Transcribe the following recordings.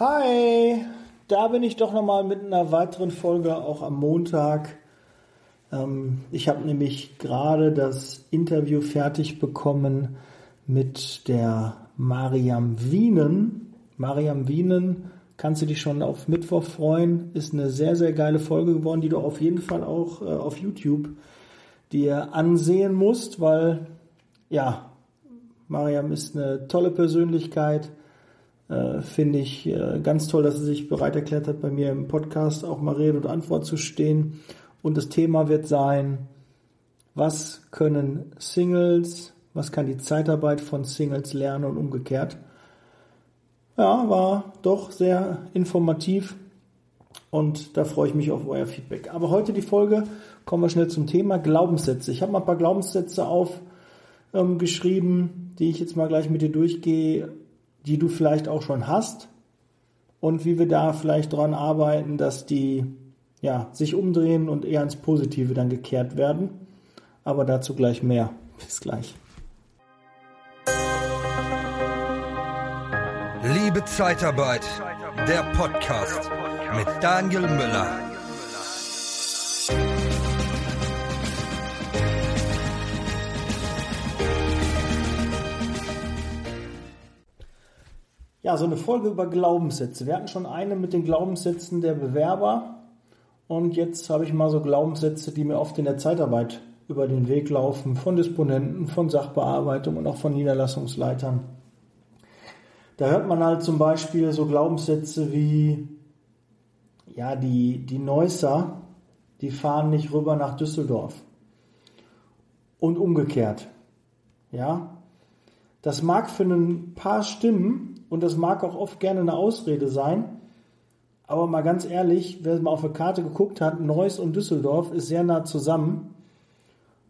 Hi, da bin ich doch nochmal mit einer weiteren Folge, auch am Montag. Ähm, ich habe nämlich gerade das Interview fertig bekommen mit der Mariam Wienen. Mariam Wienen, kannst du dich schon auf Mittwoch freuen, ist eine sehr, sehr geile Folge geworden, die du auf jeden Fall auch äh, auf YouTube dir ansehen musst, weil ja, Mariam ist eine tolle Persönlichkeit äh, Finde ich äh, ganz toll, dass sie sich bereit erklärt hat, bei mir im Podcast auch mal Rede und Antwort zu stehen. Und das Thema wird sein, was können Singles, was kann die Zeitarbeit von Singles lernen und umgekehrt. Ja, war doch sehr informativ und da freue ich mich auf euer Feedback. Aber heute die Folge, kommen wir schnell zum Thema Glaubenssätze. Ich habe mal ein paar Glaubenssätze aufgeschrieben, ähm, die ich jetzt mal gleich mit dir durchgehe die du vielleicht auch schon hast und wie wir da vielleicht dran arbeiten, dass die ja, sich umdrehen und eher ins Positive dann gekehrt werden. Aber dazu gleich mehr. Bis gleich. Liebe Zeitarbeit, der Podcast mit Daniel Müller. Ja, so eine Folge über Glaubenssätze. Wir hatten schon eine mit den Glaubenssätzen der Bewerber und jetzt habe ich mal so Glaubenssätze, die mir oft in der Zeitarbeit über den Weg laufen, von Disponenten, von Sachbearbeitung und auch von Niederlassungsleitern. Da hört man halt zum Beispiel so Glaubenssätze wie, ja, die, die Neusser, die fahren nicht rüber nach Düsseldorf. Und umgekehrt. Ja. Das mag für ein paar stimmen, und das mag auch oft gerne eine Ausrede sein. Aber mal ganz ehrlich, wer mal auf der Karte geguckt hat, Neuss und Düsseldorf ist sehr nah zusammen.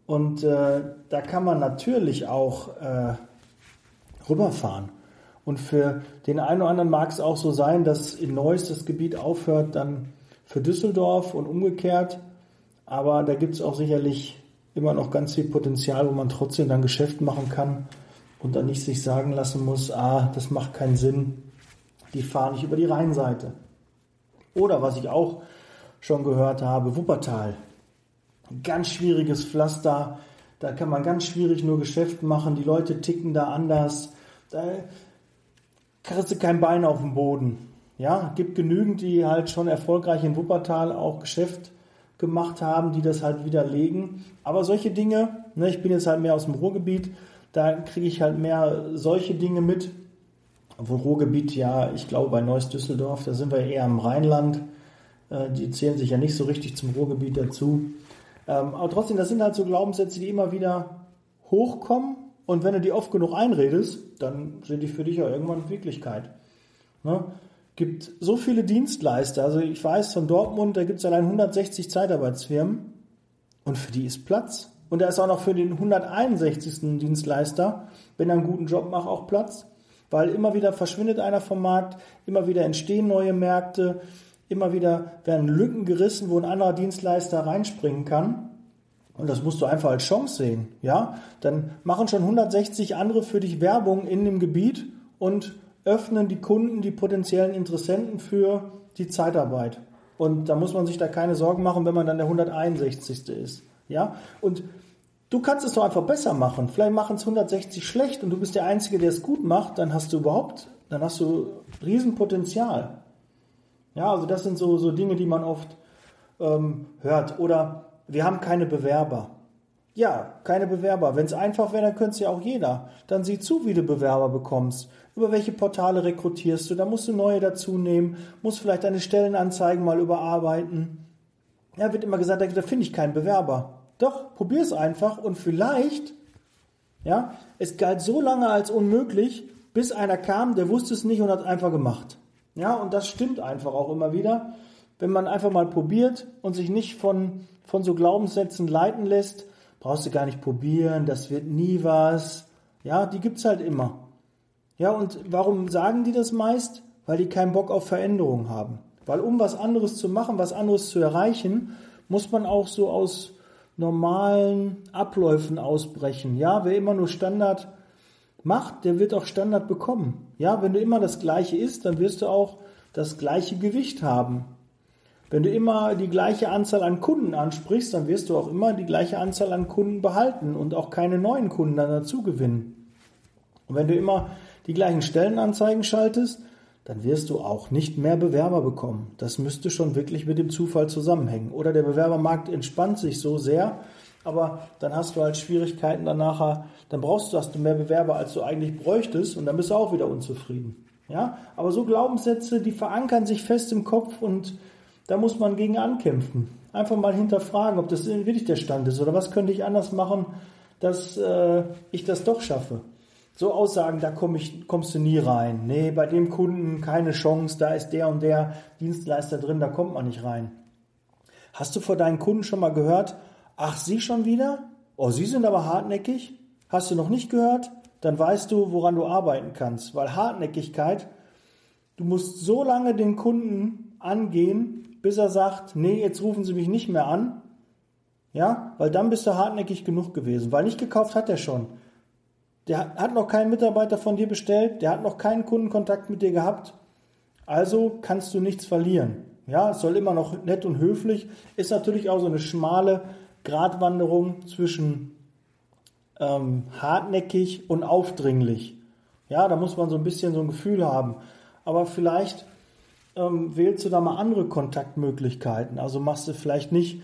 Und äh, da kann man natürlich auch äh, rüberfahren. Und für den einen oder anderen mag es auch so sein, dass in Neuss das Gebiet aufhört, dann für Düsseldorf und umgekehrt. Aber da gibt es auch sicherlich immer noch ganz viel Potenzial, wo man trotzdem dann Geschäft machen kann und dann nicht sich sagen lassen muss, ah, das macht keinen Sinn, die fahren nicht über die Rheinseite. Oder was ich auch schon gehört habe, Wuppertal. Ganz schwieriges Pflaster, da kann man ganz schwierig nur Geschäft machen, die Leute ticken da anders, da kriegst du kein Bein auf dem Boden. Ja, gibt genügend, die halt schon erfolgreich in Wuppertal auch Geschäft gemacht haben, die das halt widerlegen. Aber solche Dinge, ne, ich bin jetzt halt mehr aus dem Ruhrgebiet, da kriege ich halt mehr solche Dinge mit. Obwohl Ruhrgebiet, ja, ich glaube bei Neuss Düsseldorf, da sind wir eher im Rheinland. Äh, die zählen sich ja nicht so richtig zum Ruhrgebiet dazu. Ähm, aber trotzdem, das sind halt so Glaubenssätze, die immer wieder hochkommen. Und wenn du die oft genug einredest, dann sind die für dich ja irgendwann Wirklichkeit. Ne? Gibt so viele Dienstleister. Also ich weiß von Dortmund, da gibt es allein 160 Zeitarbeitsfirmen. Und für die ist Platz. Und da ist auch noch für den 161. Dienstleister, wenn er einen guten Job macht, auch Platz. Weil immer wieder verschwindet einer vom Markt, immer wieder entstehen neue Märkte, immer wieder werden Lücken gerissen, wo ein anderer Dienstleister reinspringen kann. Und das musst du einfach als Chance sehen, ja? Dann machen schon 160 andere für dich Werbung in dem Gebiet und öffnen die Kunden, die potenziellen Interessenten für die Zeitarbeit. Und da muss man sich da keine Sorgen machen, wenn man dann der 161. ist, ja? Und Du kannst es doch einfach besser machen. Vielleicht machen es 160 schlecht und du bist der Einzige, der es gut macht, dann hast du überhaupt, dann hast du Riesenpotenzial. Ja, also das sind so, so Dinge, die man oft ähm, hört. Oder wir haben keine Bewerber. Ja, keine Bewerber. Wenn es einfach wäre, dann könnte es ja auch jeder. Dann sieh zu, wie du Bewerber bekommst. Über welche Portale rekrutierst du? Da musst du neue dazu nehmen, musst vielleicht deine Stellenanzeigen mal überarbeiten. Ja, wird immer gesagt, da finde ich keinen Bewerber. Doch, probier es einfach und vielleicht, ja, es galt so lange als unmöglich, bis einer kam, der wusste es nicht und hat einfach gemacht. Ja, und das stimmt einfach auch immer wieder. Wenn man einfach mal probiert und sich nicht von, von so Glaubenssätzen leiten lässt, brauchst du gar nicht probieren, das wird nie was. Ja, die gibt's halt immer. Ja, und warum sagen die das meist? Weil die keinen Bock auf Veränderung haben. Weil um was anderes zu machen, was anderes zu erreichen, muss man auch so aus normalen Abläufen ausbrechen. Ja, wer immer nur Standard macht, der wird auch Standard bekommen. Ja, wenn du immer das Gleiche isst, dann wirst du auch das gleiche Gewicht haben. Wenn du immer die gleiche Anzahl an Kunden ansprichst, dann wirst du auch immer die gleiche Anzahl an Kunden behalten und auch keine neuen Kunden dann dazu gewinnen. Und wenn du immer die gleichen Stellenanzeigen schaltest, dann wirst du auch nicht mehr Bewerber bekommen. Das müsste schon wirklich mit dem Zufall zusammenhängen. Oder der Bewerbermarkt entspannt sich so sehr, aber dann hast du halt Schwierigkeiten dann dann brauchst du, hast du mehr Bewerber, als du eigentlich bräuchtest und dann bist du auch wieder unzufrieden. Ja, aber so Glaubenssätze, die verankern sich fest im Kopf und da muss man gegen ankämpfen. Einfach mal hinterfragen, ob das wirklich der Stand ist oder was könnte ich anders machen, dass äh, ich das doch schaffe. So Aussagen, da komm ich, kommst du nie rein. Nee, bei dem Kunden keine Chance, da ist der und der Dienstleister drin, da kommt man nicht rein. Hast du vor deinen Kunden schon mal gehört, ach, Sie schon wieder? Oh, Sie sind aber hartnäckig? Hast du noch nicht gehört? Dann weißt du, woran du arbeiten kannst. Weil Hartnäckigkeit, du musst so lange den Kunden angehen, bis er sagt, nee, jetzt rufen Sie mich nicht mehr an. Ja, weil dann bist du hartnäckig genug gewesen, weil nicht gekauft hat er schon. Der hat noch keinen Mitarbeiter von dir bestellt, der hat noch keinen Kundenkontakt mit dir gehabt. Also kannst du nichts verlieren. Ja, es soll immer noch nett und höflich. Ist natürlich auch so eine schmale Gratwanderung zwischen ähm, hartnäckig und aufdringlich. Ja, da muss man so ein bisschen so ein Gefühl haben. Aber vielleicht ähm, wählst du da mal andere Kontaktmöglichkeiten. Also machst du vielleicht nicht,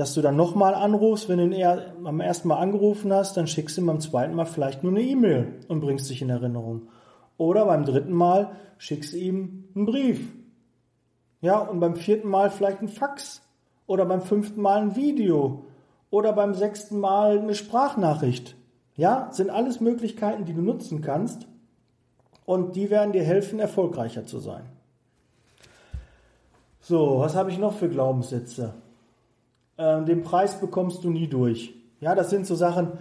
dass du dann nochmal anrufst, wenn du ihn eher am ersten Mal angerufen hast, dann schickst du ihm beim zweiten Mal vielleicht nur eine E-Mail und bringst dich in Erinnerung. Oder beim dritten Mal schickst du ihm einen Brief. Ja, und beim vierten Mal vielleicht ein Fax. Oder beim fünften Mal ein Video. Oder beim sechsten Mal eine Sprachnachricht. Ja, sind alles Möglichkeiten, die du nutzen kannst. Und die werden dir helfen, erfolgreicher zu sein. So, was habe ich noch für Glaubenssätze? Ähm, den Preis bekommst du nie durch. Ja, das sind so Sachen,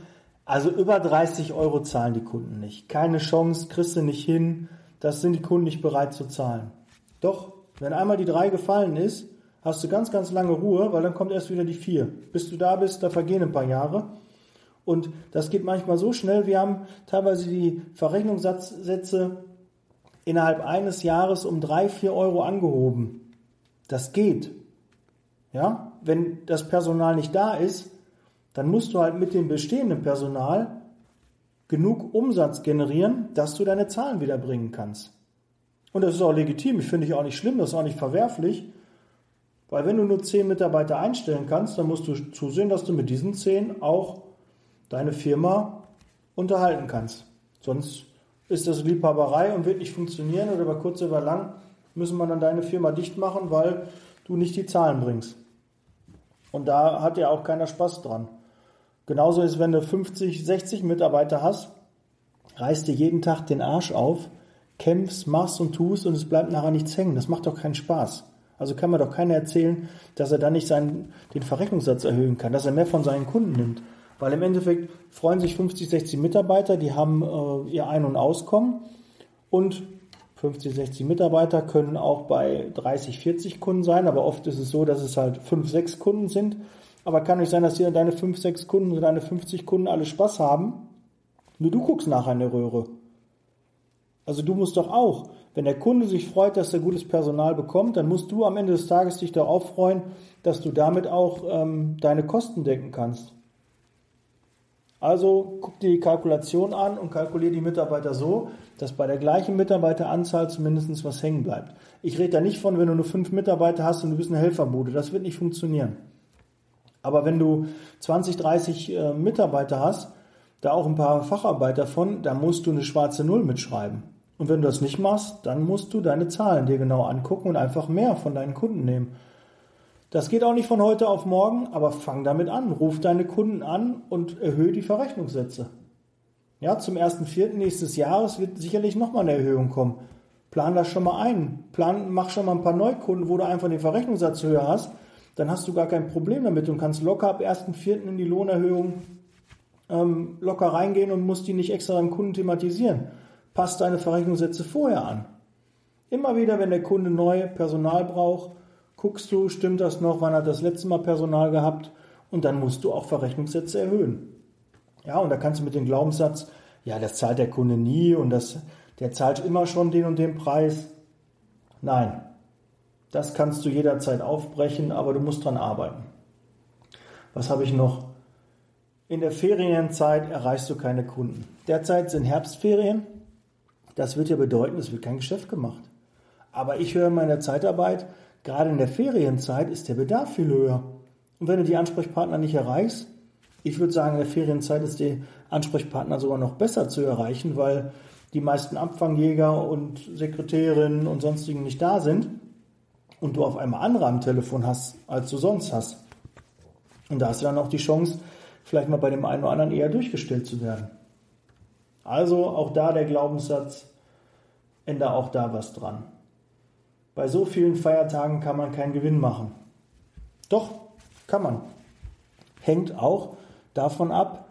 also über 30 Euro zahlen die Kunden nicht. Keine Chance, kriegst du nicht hin. Das sind die Kunden nicht bereit zu zahlen. Doch, wenn einmal die drei gefallen ist, hast du ganz, ganz lange Ruhe, weil dann kommt erst wieder die vier. Bis du da bist, da vergehen ein paar Jahre. Und das geht manchmal so schnell. Wir haben teilweise die Verrechnungssätze innerhalb eines Jahres um drei, vier Euro angehoben. Das geht. Ja, wenn das Personal nicht da ist, dann musst du halt mit dem bestehenden Personal genug Umsatz generieren, dass du deine Zahlen wiederbringen kannst. Und das ist auch legitim, ich finde ich auch nicht schlimm, das ist auch nicht verwerflich, weil wenn du nur zehn Mitarbeiter einstellen kannst, dann musst du zusehen, dass du mit diesen zehn auch deine Firma unterhalten kannst. Sonst ist das Liebhaberei und wird nicht funktionieren oder über kurz oder lang müssen wir dann deine Firma dicht machen, weil du nicht die Zahlen bringst. Und da hat ja auch keiner Spaß dran. Genauso ist, wenn du 50, 60 Mitarbeiter hast, reißt dir jeden Tag den Arsch auf, kämpfst, machst und tust und es bleibt nachher nichts hängen. Das macht doch keinen Spaß. Also kann mir doch keiner erzählen, dass er dann nicht seinen, den Verrechnungssatz erhöhen kann, dass er mehr von seinen Kunden nimmt. Weil im Endeffekt freuen sich 50, 60 Mitarbeiter, die haben äh, ihr Ein- und Auskommen und 50, 60 Mitarbeiter können auch bei 30, 40 Kunden sein, aber oft ist es so, dass es halt 5, 6 Kunden sind. Aber kann nicht sein, dass hier deine 5, 6 Kunden oder deine 50 Kunden alle Spaß haben. Nur du guckst nachher in der Röhre. Also du musst doch auch, wenn der Kunde sich freut, dass er gutes Personal bekommt, dann musst du am Ende des Tages dich darauf freuen, dass du damit auch ähm, deine Kosten decken kannst. Also guck dir die Kalkulation an und kalkuliere die Mitarbeiter so, dass bei der gleichen Mitarbeiteranzahl zumindest was hängen bleibt. Ich rede da nicht von, wenn du nur fünf Mitarbeiter hast und du bist eine Helferbude. Das wird nicht funktionieren. Aber wenn du 20, 30 äh, Mitarbeiter hast, da auch ein paar Facharbeiter von, da musst du eine schwarze Null mitschreiben. Und wenn du das nicht machst, dann musst du deine Zahlen dir genau angucken und einfach mehr von deinen Kunden nehmen. Das geht auch nicht von heute auf morgen, aber fang damit an. Ruf deine Kunden an und erhöhe die Verrechnungssätze. Ja, zum 1.4. nächstes Jahres wird sicherlich nochmal eine Erhöhung kommen. Plan das schon mal ein. Plan, mach schon mal ein paar Neukunden, wo du einfach den Verrechnungssatz höher hast. Dann hast du gar kein Problem damit und kannst locker ab 1.4. in die Lohnerhöhung ähm, locker reingehen und musst die nicht extra beim Kunden thematisieren. Passt deine Verrechnungssätze vorher an. Immer wieder, wenn der Kunde neu Personal braucht, guckst du, stimmt das noch, wann hat das letzte Mal Personal gehabt und dann musst du auch Verrechnungssätze erhöhen. Ja, und da kannst du mit dem Glaubenssatz, ja, das zahlt der Kunde nie und das, der zahlt immer schon den und den Preis. Nein, das kannst du jederzeit aufbrechen, aber du musst dran arbeiten. Was habe ich noch? In der Ferienzeit erreichst du keine Kunden. Derzeit sind Herbstferien. Das wird ja bedeuten, es wird kein Geschäft gemacht. Aber ich höre in meiner Zeitarbeit, gerade in der Ferienzeit ist der Bedarf viel höher. Und wenn du die Ansprechpartner nicht erreichst, ich würde sagen, in der Ferienzeit ist der Ansprechpartner sogar noch besser zu erreichen, weil die meisten Abfangjäger und Sekretärinnen und sonstigen nicht da sind und du auf einmal andere am Telefon hast, als du sonst hast. Und da hast du dann auch die Chance, vielleicht mal bei dem einen oder anderen eher durchgestellt zu werden. Also auch da der Glaubenssatz, ändere auch da was dran. Bei so vielen Feiertagen kann man keinen Gewinn machen. Doch, kann man. Hängt auch davon ab,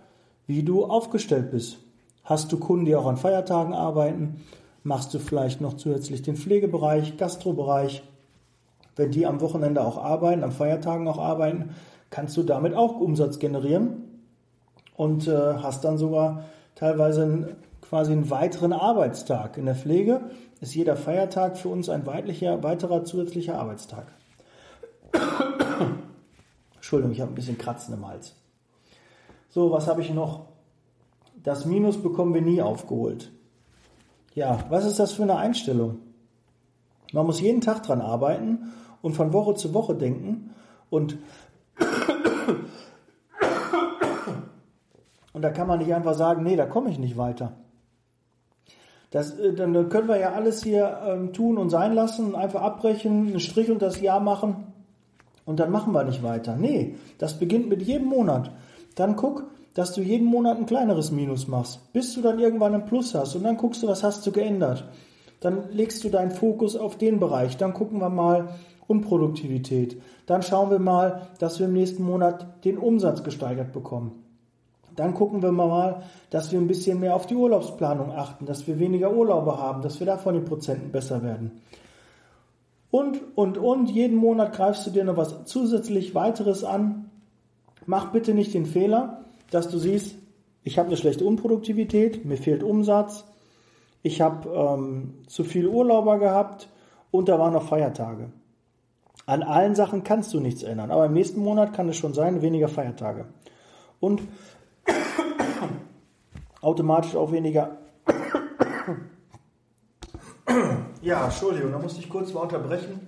wie du aufgestellt bist. Hast du Kunden, die auch an Feiertagen arbeiten? Machst du vielleicht noch zusätzlich den Pflegebereich, Gastrobereich? Wenn die am Wochenende auch arbeiten, am Feiertagen auch arbeiten, kannst du damit auch Umsatz generieren und äh, hast dann sogar teilweise einen, quasi einen weiteren Arbeitstag. In der Pflege ist jeder Feiertag für uns ein weiterer zusätzlicher Arbeitstag. Entschuldigung, ich habe ein bisschen Kratzen im Hals. So, was habe ich noch? Das Minus bekommen wir nie aufgeholt. Ja, was ist das für eine Einstellung? Man muss jeden Tag dran arbeiten und von Woche zu Woche denken und und da kann man nicht einfach sagen, nee, da komme ich nicht weiter. Das, äh, dann können wir ja alles hier ähm, tun und sein lassen, einfach abbrechen, einen Strich und das Jahr machen und dann machen wir nicht weiter. Nee, das beginnt mit jedem Monat. Dann guck, dass du jeden Monat ein kleineres Minus machst, bis du dann irgendwann ein Plus hast und dann guckst du, was hast du geändert. Dann legst du deinen Fokus auf den Bereich. Dann gucken wir mal Unproduktivität. Dann schauen wir mal, dass wir im nächsten Monat den Umsatz gesteigert bekommen. Dann gucken wir mal, dass wir ein bisschen mehr auf die Urlaubsplanung achten, dass wir weniger Urlaube haben, dass wir davon die Prozenten besser werden. Und, und, und, jeden Monat greifst du dir noch was zusätzlich weiteres an. Mach bitte nicht den Fehler, dass du siehst, ich habe eine schlechte Unproduktivität, mir fehlt Umsatz, ich habe ähm, zu viele Urlauber gehabt und da waren noch Feiertage. An allen Sachen kannst du nichts ändern, aber im nächsten Monat kann es schon sein, weniger Feiertage. Und automatisch auch weniger. ja, Entschuldigung, da musste ich kurz mal unterbrechen.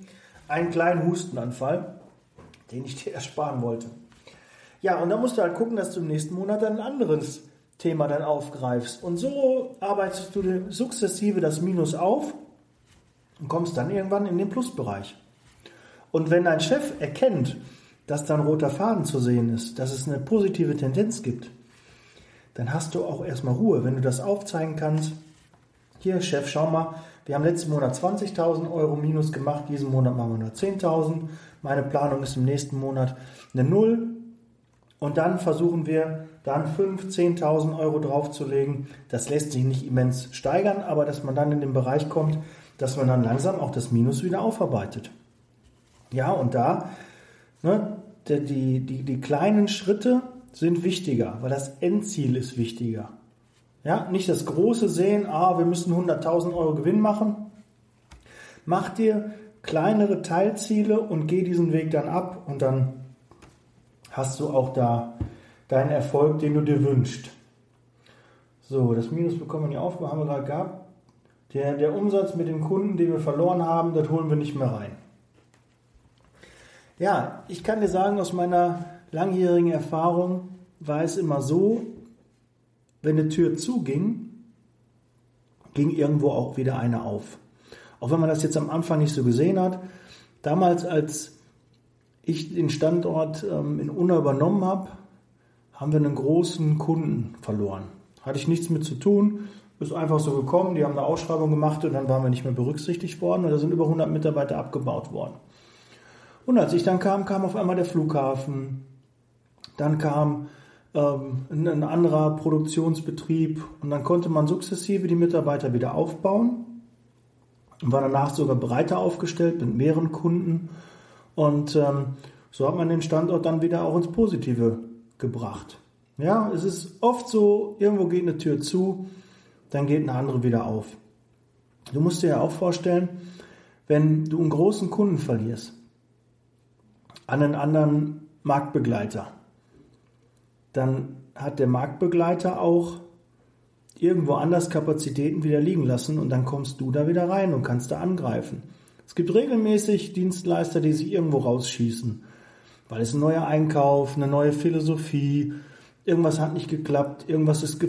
Einen kleinen Hustenanfall, den ich dir ersparen wollte. Ja, und da musst du halt gucken, dass du im nächsten Monat ein anderes Thema dann aufgreifst. Und so arbeitest du sukzessive das Minus auf und kommst dann irgendwann in den Plusbereich. Und wenn dein Chef erkennt, dass da ein roter Faden zu sehen ist, dass es eine positive Tendenz gibt, dann hast du auch erstmal Ruhe. Wenn du das aufzeigen kannst, hier Chef, schau mal, wir haben letzten Monat 20.000 Euro Minus gemacht, diesen Monat machen wir nur 10.000. Meine Planung ist im nächsten Monat eine Null. Und dann versuchen wir dann 5.000, 10.000 Euro draufzulegen. Das lässt sich nicht immens steigern, aber dass man dann in den Bereich kommt, dass man dann langsam auch das Minus wieder aufarbeitet. Ja, und da, ne, die, die, die kleinen Schritte sind wichtiger, weil das Endziel ist wichtiger. Ja, nicht das große Sehen, ah, wir müssen 100.000 Euro Gewinn machen. Mach dir kleinere Teilziele und geh diesen Weg dann ab und dann hast du auch da deinen Erfolg, den du dir wünschst. So, das Minus bekommen wir nicht auf, haben wir gerade gehabt. Der, der Umsatz mit den Kunden, den wir verloren haben, das holen wir nicht mehr rein. Ja, ich kann dir sagen, aus meiner langjährigen Erfahrung war es immer so, wenn eine Tür zuging, ging irgendwo auch wieder eine auf. Auch wenn man das jetzt am Anfang nicht so gesehen hat. Damals, als ich den Standort ähm, in Unna übernommen habe, haben wir einen großen Kunden verloren. Hatte ich nichts mit zu tun, ist einfach so gekommen, die haben eine Ausschreibung gemacht und dann waren wir nicht mehr berücksichtigt worden und da sind über 100 Mitarbeiter abgebaut worden. Und als ich dann kam, kam auf einmal der Flughafen, dann kam ähm, ein anderer Produktionsbetrieb und dann konnte man sukzessive die Mitarbeiter wieder aufbauen und war danach sogar breiter aufgestellt mit mehreren Kunden und ähm, so hat man den Standort dann wieder auch ins Positive gebracht. Ja, es ist oft so, irgendwo geht eine Tür zu, dann geht eine andere wieder auf. Du musst dir ja auch vorstellen, wenn du einen großen Kunden verlierst an einen anderen Marktbegleiter, dann hat der Marktbegleiter auch irgendwo anders Kapazitäten wieder liegen lassen und dann kommst du da wieder rein und kannst da angreifen. Es gibt regelmäßig Dienstleister, die sich irgendwo rausschießen, weil es ein neuer Einkauf, eine neue Philosophie, irgendwas hat nicht geklappt, irgendwas ist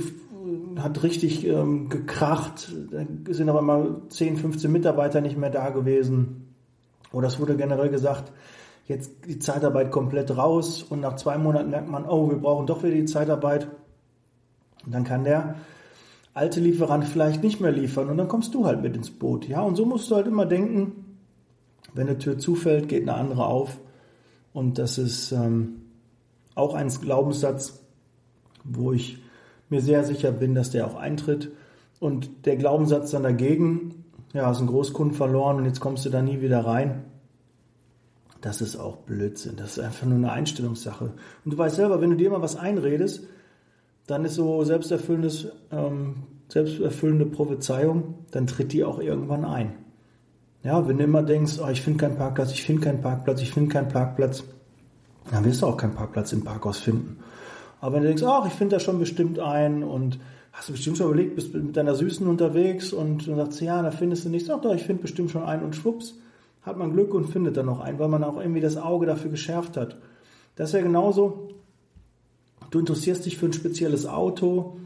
hat richtig ähm, gekracht, da sind aber mal 10, 15 Mitarbeiter nicht mehr da gewesen. Oder es wurde generell gesagt, jetzt die Zeitarbeit komplett raus und nach zwei Monaten merkt man, oh, wir brauchen doch wieder die Zeitarbeit. Und dann kann der alte Lieferant vielleicht nicht mehr liefern und dann kommst du halt mit ins Boot. Ja, und so musst du halt immer denken, wenn eine Tür zufällt, geht eine andere auf. Und das ist ähm, auch ein Glaubenssatz, wo ich mir sehr sicher bin, dass der auch eintritt. Und der Glaubenssatz dann dagegen, ja, hast einen Großkunden verloren und jetzt kommst du da nie wieder rein. Das ist auch Blödsinn. Das ist einfach nur eine Einstellungssache. Und du weißt selber, wenn du dir immer was einredest, dann ist so selbsterfüllendes, ähm, selbsterfüllende Prophezeiung, dann tritt die auch irgendwann ein. Ja, wenn du immer denkst, oh, ich finde keinen Parkplatz, ich finde keinen Parkplatz, ich finde keinen Parkplatz, dann wirst du auch keinen Parkplatz im Parkhaus finden. Aber wenn du denkst, ach, ich finde da schon bestimmt einen und hast du bestimmt schon überlegt, bist mit deiner Süßen unterwegs und du sagst, ja, da findest du nichts, ach doch, ich finde bestimmt schon einen und schwupps, hat man Glück und findet dann noch einen, weil man auch irgendwie das Auge dafür geschärft hat. Das wäre genauso, du interessierst dich für ein spezielles Auto,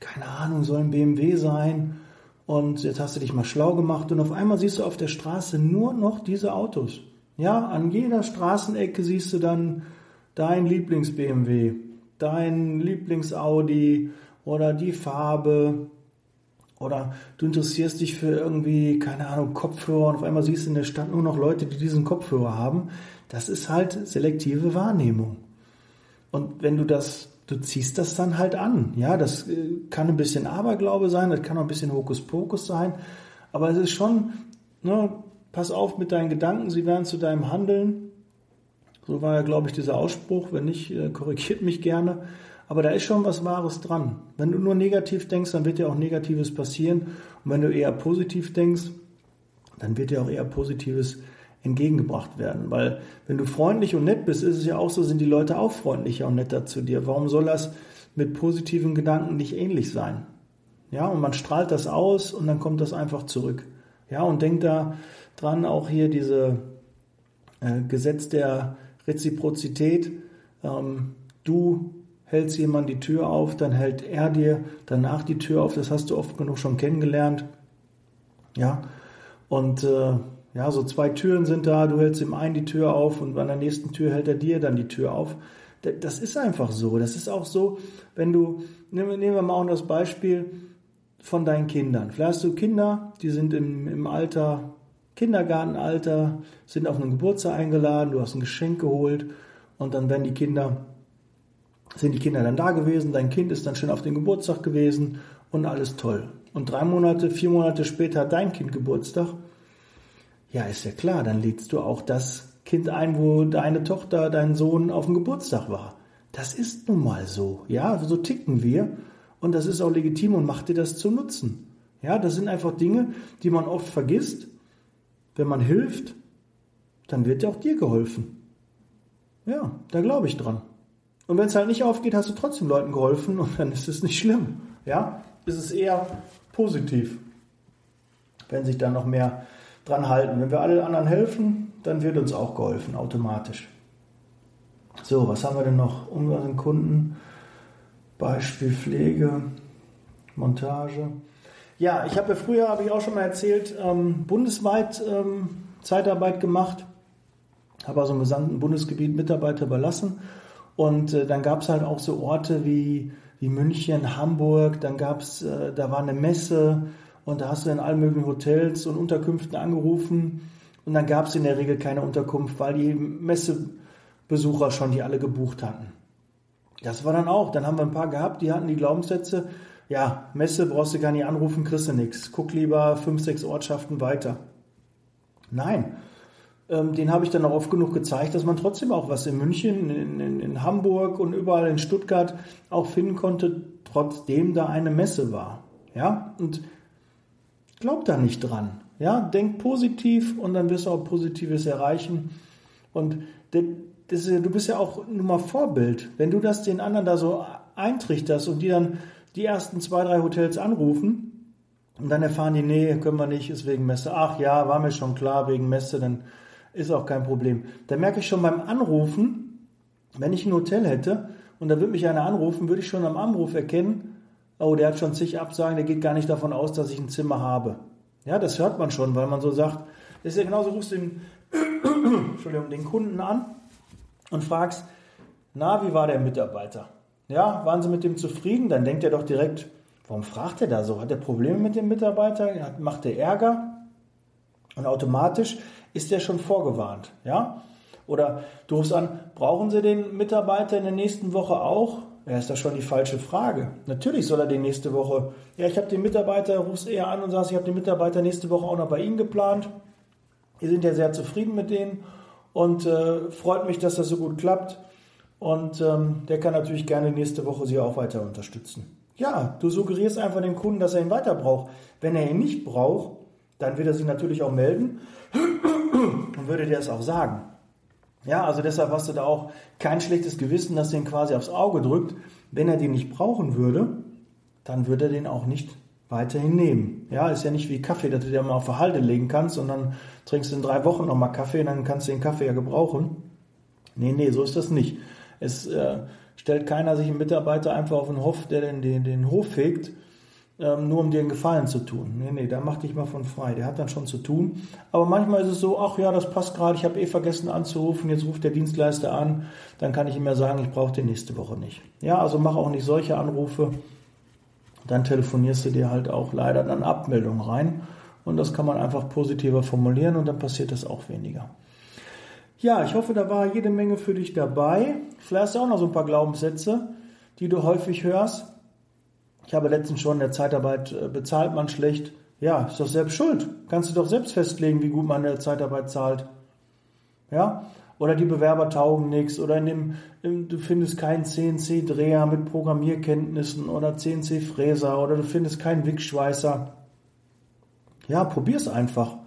keine Ahnung, soll ein BMW sein und jetzt hast du dich mal schlau gemacht und auf einmal siehst du auf der Straße nur noch diese Autos. Ja, an jeder Straßenecke siehst du dann dein Lieblings-BMW, dein Lieblings-Audi oder die Farbe oder du interessierst dich für irgendwie, keine Ahnung, Kopfhörer und auf einmal siehst du in der Stadt nur noch Leute, die diesen Kopfhörer haben. Das ist halt selektive Wahrnehmung. Und wenn du das, du ziehst das dann halt an. Ja, das äh, kann ein bisschen Aberglaube sein, das kann auch ein bisschen Hokuspokus sein. Aber es ist schon, ne, pass auf mit deinen Gedanken, sie werden zu deinem Handeln. So war ja, glaube ich, dieser Ausspruch. Wenn nicht, äh, korrigiert mich gerne. Aber da ist schon was Wahres dran. Wenn du nur negativ denkst, dann wird dir auch Negatives passieren. Und wenn du eher positiv denkst, dann wird dir auch eher Positives entgegengebracht werden. Weil wenn du freundlich und nett bist, ist es ja auch so, sind die Leute auch freundlicher und netter zu dir. Warum soll das mit positiven Gedanken nicht ähnlich sein? Ja, und man strahlt das aus und dann kommt das einfach zurück. Ja, und denk da dran, auch hier diese äh, Gesetz der Reziprozität. Ähm, du hältst jemand die Tür auf, dann hält er dir danach die Tür auf. Das hast du oft genug schon kennengelernt. Ja, und äh, ja, so zwei Türen sind da, du hältst ihm einen die Tür auf und an der nächsten Tür hält er dir dann die Tür auf. Das ist einfach so. Das ist auch so, wenn du, nehmen wir mal auch das Beispiel von deinen Kindern. Vielleicht hast du Kinder, die sind im, im Alter, Kindergartenalter, sind auf einen Geburtstag eingeladen, du hast ein Geschenk geholt und dann werden die Kinder, sind die Kinder dann da gewesen, dein Kind ist dann schön auf den Geburtstag gewesen und alles toll. Und drei Monate, vier Monate später hat dein Kind Geburtstag ja, ist ja klar, dann lädst du auch das Kind ein, wo deine Tochter, dein Sohn auf dem Geburtstag war. Das ist nun mal so. Ja, so ticken wir. Und das ist auch legitim und macht dir das zu nutzen. Ja, das sind einfach Dinge, die man oft vergisst. Wenn man hilft, dann wird ja auch dir geholfen. Ja, da glaube ich dran. Und wenn es halt nicht aufgeht, hast du trotzdem Leuten geholfen und dann ist es nicht schlimm. Ja, ist es eher positiv, wenn sich da noch mehr dran halten. Wenn wir alle anderen helfen, dann wird uns auch geholfen, automatisch. So, was haben wir denn noch? Unseren Kunden, Beispiel Pflege, Montage. Ja, ich habe ja früher, habe ich auch schon mal erzählt, ähm, bundesweit ähm, Zeitarbeit gemacht, habe also im gesamten Bundesgebiet Mitarbeiter überlassen. Und äh, dann gab es halt auch so Orte wie, wie München, Hamburg, dann gab es, äh, da war eine Messe, und da hast du in allen möglichen Hotels und Unterkünften angerufen und dann gab es in der Regel keine Unterkunft, weil die Messebesucher schon die alle gebucht hatten. Das war dann auch. Dann haben wir ein paar gehabt, die hatten die Glaubenssätze, ja, Messe brauchst du gar nicht anrufen, kriegst du nichts. Guck lieber fünf, sechs Ortschaften weiter. Nein, ähm, den habe ich dann auch oft genug gezeigt, dass man trotzdem auch was in München, in, in, in Hamburg und überall in Stuttgart auch finden konnte, trotzdem da eine Messe war. Ja, und Glaub da nicht dran. Ja, denk positiv und dann wirst du auch Positives erreichen. Und das, du bist ja auch nur mal Vorbild. Wenn du das den anderen da so eintrichterst und die dann die ersten zwei, drei Hotels anrufen und dann erfahren die, nee, können wir nicht, ist wegen Messe. Ach ja, war mir schon klar, wegen Messe, dann ist auch kein Problem. Da merke ich schon beim Anrufen, wenn ich ein Hotel hätte und da würde mich einer anrufen, würde ich schon am Anruf erkennen, oh, der hat schon zig Absagen, der geht gar nicht davon aus, dass ich ein Zimmer habe. Ja, das hört man schon, weil man so sagt, das ist ja genauso, rufst du den, Entschuldigung, den Kunden an und fragst, na, wie war der Mitarbeiter? Ja, waren Sie mit dem zufrieden? Dann denkt er doch direkt, warum fragt er da so? Hat er Probleme mit dem Mitarbeiter? Macht er Ärger? Und automatisch ist er schon vorgewarnt. Ja? Oder du rufst an, brauchen Sie den Mitarbeiter in der nächsten Woche auch? Ja, ist das schon die falsche Frage. Natürlich soll er die nächste Woche. Ja, ich habe den Mitarbeiter, rufst eher an und sagst, ich habe den Mitarbeiter nächste Woche auch noch bei Ihnen geplant. Wir sind ja sehr zufrieden mit denen und äh, freut mich, dass das so gut klappt. Und ähm, der kann natürlich gerne nächste Woche Sie auch weiter unterstützen. Ja, du suggerierst einfach dem Kunden, dass er ihn weiter braucht. Wenn er ihn nicht braucht, dann wird er sich natürlich auch melden und würde dir das auch sagen. Ja, also deshalb hast du da auch kein schlechtes Gewissen, dass du ihn quasi aufs Auge drückt. Wenn er den nicht brauchen würde, dann würde er den auch nicht weiterhin nehmen. Ja, ist ja nicht wie Kaffee, dass du dir mal auf Verhalte legen kannst und dann trinkst du in drei Wochen nochmal Kaffee und dann kannst du den Kaffee ja gebrauchen. Nee, nee, so ist das nicht. Es äh, stellt keiner sich einen Mitarbeiter einfach auf den Hof, der den, den, den Hof fegt, ähm, nur um dir einen Gefallen zu tun. Nee, nee, da mach dich mal von frei. Der hat dann schon zu tun. Aber manchmal ist es so, ach ja, das passt gerade, ich habe eh vergessen anzurufen, jetzt ruft der Dienstleister an, dann kann ich ihm ja sagen, ich brauche den nächste Woche nicht. Ja, also mach auch nicht solche Anrufe. Dann telefonierst du dir halt auch leider dann Abmeldungen rein. Und das kann man einfach positiver formulieren und dann passiert das auch weniger. Ja, ich hoffe, da war jede Menge für dich dabei. Vielleicht hast du auch noch so ein paar Glaubenssätze, die du häufig hörst. Ich habe letztens schon in der Zeitarbeit äh, bezahlt man schlecht. Ja, ist doch selbst schuld. Kannst du doch selbst festlegen, wie gut man in der Zeitarbeit zahlt. Ja? Oder die Bewerber taugen nichts. Oder in dem, in, du findest keinen CNC-Dreher mit Programmierkenntnissen oder CNC-Fräser. Oder du findest keinen Wickschweißer. Ja, probier's einfach.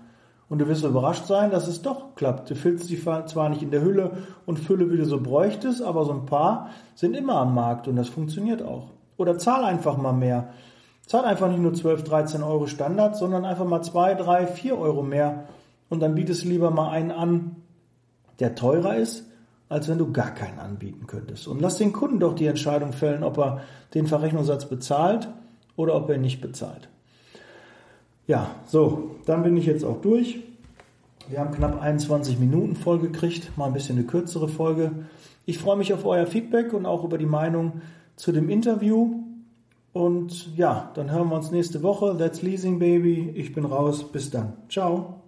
Und du wirst überrascht sein, dass es doch klappt. Du füllst die zwar nicht in der Hülle und Fülle, wie du so bräuchtest, aber so ein paar sind immer am Markt und das funktioniert auch. Oder zahl einfach mal mehr. Zahl einfach nicht nur 12, 13 Euro Standard, sondern einfach mal 2, 3, 4 Euro mehr. Und dann bietest du lieber mal einen an, der teurer ist, als wenn du gar keinen anbieten könntest. Und lass den Kunden doch die Entscheidung fällen, ob er den Verrechnungssatz bezahlt oder ob er nicht bezahlt. Ja, so, dann bin ich jetzt auch durch. Wir haben knapp 21 Minuten voll gekriegt, mal ein bisschen eine kürzere Folge. Ich freue mich auf euer Feedback und auch über die Meinung zu dem Interview. Und ja, dann hören wir uns nächste Woche. That's Leasing Baby. Ich bin raus. Bis dann. Ciao.